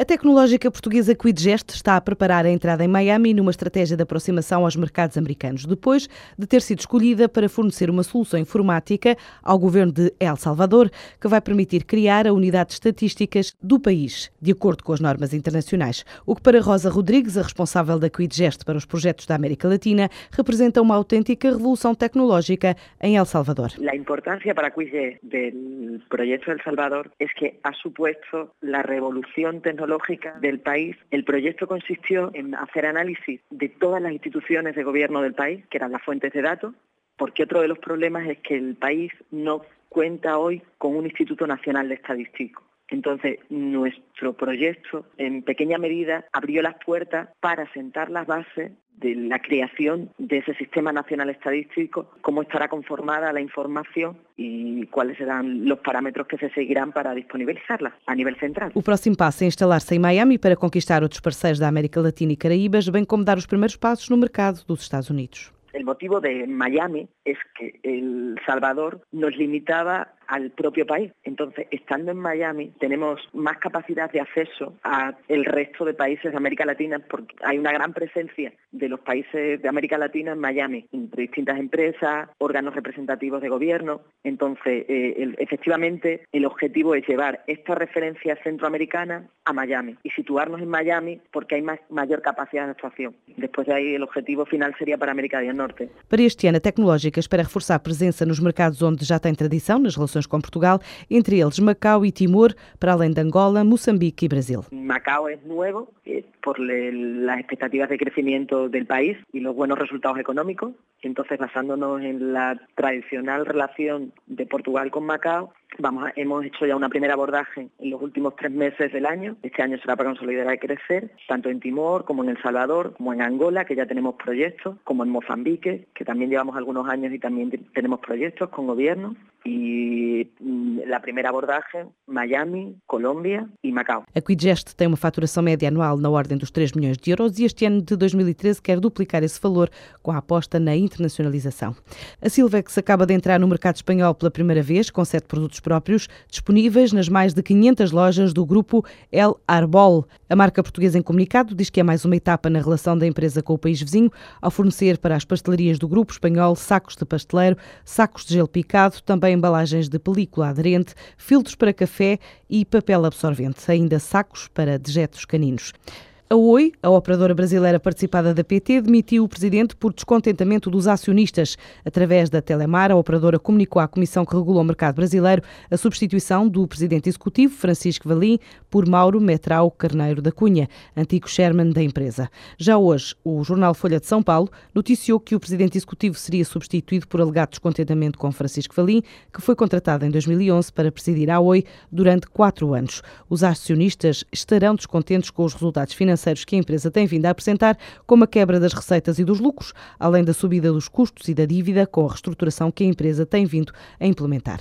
A tecnológica portuguesa Quidgest está a preparar a entrada em Miami numa estratégia de aproximação aos mercados americanos, depois de ter sido escolhida para fornecer uma solução informática ao governo de El Salvador, que vai permitir criar a unidade de estatísticas do país, de acordo com as normas internacionais. O que para Rosa Rodrigues, a responsável da Quidgest para os projetos da América Latina, representa uma autêntica revolução tecnológica em El Salvador. A importância para Quidgest do projeto El Salvador é que ha supuesto a revolução tecnológica del país, el proyecto consistió en hacer análisis de todas las instituciones de gobierno del país, que eran las fuentes de datos, porque otro de los problemas es que el país no cuenta hoy con un Instituto Nacional de Estadístico. Entonces, nuestro proyecto, en pequeña medida, abrió las puertas para sentar las bases de la creación de ese Sistema Nacional Estadístico, cómo estará conformada la información y cuáles serán los parámetros que se seguirán para disponibilizarla a nível central. O próximo passo é instalar-se em Miami para conquistar outros parceiros da América Latina e Caraíbas, bem como dar os primeiros passos no mercado dos Estados Unidos. El motivo de Miami es que El Salvador nos limitaba al propio país. Entonces, estando en Miami, tenemos más capacidad de acceso al resto de países de América Latina porque hay una gran presencia de los países de América Latina en Miami, entre distintas empresas, órganos representativos de gobierno. Entonces, eh, efectivamente, el objetivo es llevar esta referencia centroamericana a Miami y situarnos en Miami porque hay más, mayor capacidad de actuación. Después de ahí, el objetivo final sería para América del Norte. Para este ano, a tecnológica espera reforçar a presença nos mercados onde já tem tradição nas relações relações com Portugal, entre eles Macau e Timor, para além de Angola, Moçambique e Brasil. Macao es nuevo eh, por las expectativas de crecimiento del país y los buenos resultados económicos. Entonces, basándonos en la tradicional relación de Portugal con Macao, hemos hecho ya una primera abordaje en los últimos tres meses del año. Este año será para consolidar y crecer, tanto en Timor como en El Salvador, como en Angola, que ya tenemos proyectos, como en Mozambique, que también llevamos algunos años y también tenemos proyectos con gobierno. E mm, la primeira abordagem, Miami, Colômbia e Macau. A Quidgest tem uma faturação média anual na ordem dos 3 milhões de euros e este ano de 2013 quer duplicar esse valor com a aposta na internacionalização. A Silvex acaba de entrar no mercado espanhol pela primeira vez, com sete produtos próprios disponíveis nas mais de 500 lojas do grupo El Arbol. A marca portuguesa em comunicado diz que é mais uma etapa na relação da empresa com o país vizinho, ao fornecer para as pastelarias do grupo espanhol sacos de pasteleiro, sacos de gelo picado, também embalagens de película aderente, filtros para café e papel absorvente, ainda sacos para dejetos caninos. A Oi, a operadora brasileira participada da PT, demitiu o presidente por descontentamento dos acionistas. Através da Telemar, a operadora comunicou à Comissão que regula o mercado brasileiro a substituição do presidente executivo, Francisco Valim, por Mauro Metral Carneiro da Cunha, antigo chairman da empresa. Já hoje, o jornal Folha de São Paulo noticiou que o presidente executivo seria substituído por alegado descontentamento com Francisco Valim, que foi contratado em 2011 para presidir a Oi durante quatro anos. Os acionistas estarão descontentes com os resultados financeiros financeiros que a empresa tem vindo a apresentar, como a quebra das receitas e dos lucros, além da subida dos custos e da dívida com a reestruturação que a empresa tem vindo a implementar.